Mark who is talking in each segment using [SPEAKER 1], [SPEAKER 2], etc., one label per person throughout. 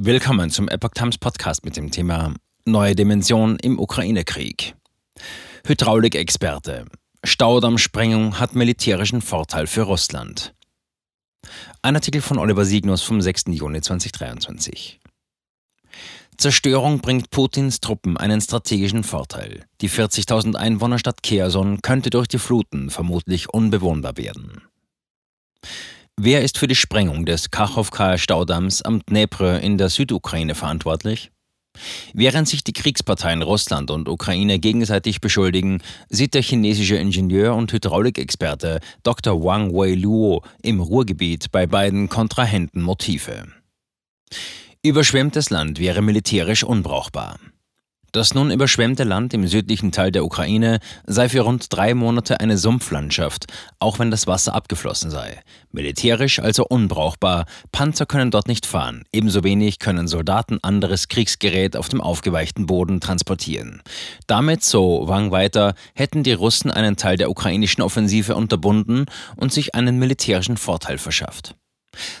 [SPEAKER 1] Willkommen zum Epoch Times Podcast mit dem Thema Neue Dimension im Ukraine-Krieg. Hydraulikexperte. Staudammsprengung hat militärischen Vorteil für Russland. Ein Artikel von Oliver Signus vom 6. Juni 2023. Zerstörung bringt Putins Truppen einen strategischen Vorteil. Die 40.000 Einwohnerstadt Kherson könnte durch die Fluten vermutlich unbewohnbar werden. Wer ist für die Sprengung des Kachowkaer-Staudamms am Dnepr in der Südukraine verantwortlich? Während sich die Kriegsparteien Russland und Ukraine gegenseitig beschuldigen, sieht der chinesische Ingenieur und Hydraulikexperte Dr. Wang Wei-Luo im Ruhrgebiet bei beiden Kontrahenten Motive. Überschwemmtes Land wäre militärisch unbrauchbar. Das nun überschwemmte Land im südlichen Teil der Ukraine sei für rund drei Monate eine Sumpflandschaft, auch wenn das Wasser abgeflossen sei. Militärisch also unbrauchbar, Panzer können dort nicht fahren, ebenso wenig können Soldaten anderes Kriegsgerät auf dem aufgeweichten Boden transportieren. Damit, so Wang weiter, hätten die Russen einen Teil der ukrainischen Offensive unterbunden und sich einen militärischen Vorteil verschafft.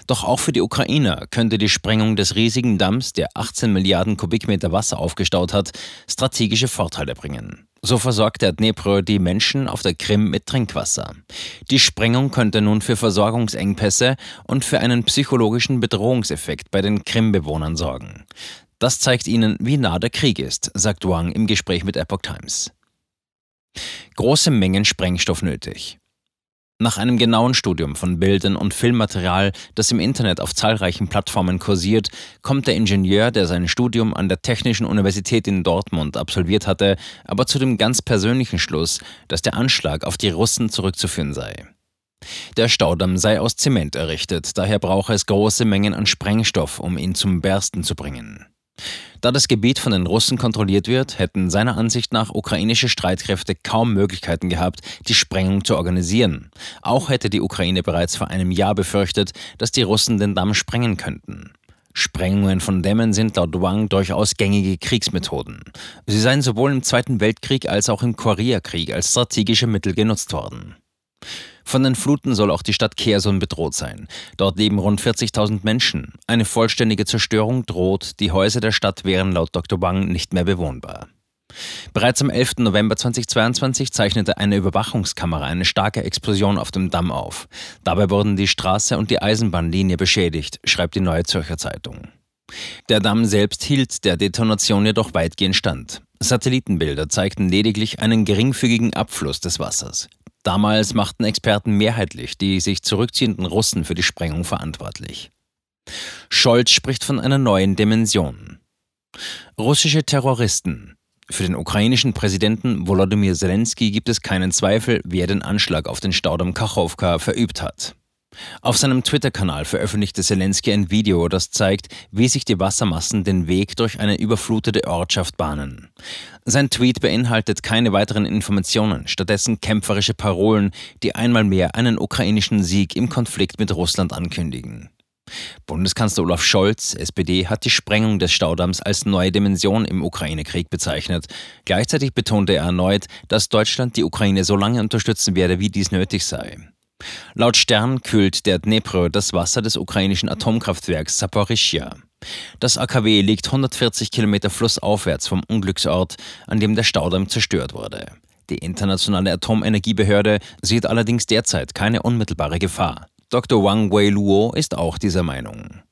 [SPEAKER 1] Doch auch für die Ukrainer könnte die Sprengung des riesigen Damms, der 18 Milliarden Kubikmeter Wasser aufgestaut hat, strategische Vorteile bringen. So versorgt der Dnepr die Menschen auf der Krim mit Trinkwasser. Die Sprengung könnte nun für Versorgungsengpässe und für einen psychologischen Bedrohungseffekt bei den Krim-Bewohnern sorgen. Das zeigt ihnen, wie nah der Krieg ist, sagt Wang im Gespräch mit Epoch Times. Große Mengen Sprengstoff nötig. Nach einem genauen Studium von Bildern und Filmmaterial, das im Internet auf zahlreichen Plattformen kursiert, kommt der Ingenieur, der sein Studium an der Technischen Universität in Dortmund absolviert hatte, aber zu dem ganz persönlichen Schluss, dass der Anschlag auf die Russen zurückzuführen sei. Der Staudamm sei aus Zement errichtet, daher brauche es große Mengen an Sprengstoff, um ihn zum Bersten zu bringen. Da das Gebiet von den Russen kontrolliert wird, hätten seiner Ansicht nach ukrainische Streitkräfte kaum Möglichkeiten gehabt, die Sprengung zu organisieren. Auch hätte die Ukraine bereits vor einem Jahr befürchtet, dass die Russen den Damm sprengen könnten. Sprengungen von Dämmen sind laut Wang durchaus gängige Kriegsmethoden. Sie seien sowohl im Zweiten Weltkrieg als auch im Koreakrieg als strategische Mittel genutzt worden. Von den Fluten soll auch die Stadt Kherson bedroht sein. Dort leben rund 40.000 Menschen. Eine vollständige Zerstörung droht. Die Häuser der Stadt wären laut Dr. Wang nicht mehr bewohnbar. Bereits am 11. November 2022 zeichnete eine Überwachungskamera eine starke Explosion auf dem Damm auf. Dabei wurden die Straße und die Eisenbahnlinie beschädigt, schreibt die Neue Zürcher Zeitung. Der Damm selbst hielt der Detonation jedoch weitgehend stand. Satellitenbilder zeigten lediglich einen geringfügigen Abfluss des Wassers. Damals machten Experten mehrheitlich die sich zurückziehenden Russen für die Sprengung verantwortlich. Scholz spricht von einer neuen Dimension. Russische Terroristen. Für den ukrainischen Präsidenten Volodymyr Zelensky gibt es keinen Zweifel, wer den Anschlag auf den Staudamm Kachowka verübt hat. Auf seinem Twitter-Kanal veröffentlichte Zelensky ein Video, das zeigt, wie sich die Wassermassen den Weg durch eine überflutete Ortschaft bahnen. Sein Tweet beinhaltet keine weiteren Informationen, stattdessen kämpferische Parolen, die einmal mehr einen ukrainischen Sieg im Konflikt mit Russland ankündigen. Bundeskanzler Olaf Scholz, SPD, hat die Sprengung des Staudamms als neue Dimension im Ukraine-Krieg bezeichnet. Gleichzeitig betonte er erneut, dass Deutschland die Ukraine so lange unterstützen werde, wie dies nötig sei. Laut Stern kühlt der Dnepr das Wasser des ukrainischen Atomkraftwerks Saporischia. Das AKW liegt 140 Kilometer flussaufwärts vom Unglücksort, an dem der Staudamm zerstört wurde. Die Internationale Atomenergiebehörde sieht allerdings derzeit keine unmittelbare Gefahr. Dr. Wang Wei-Luo ist auch dieser Meinung.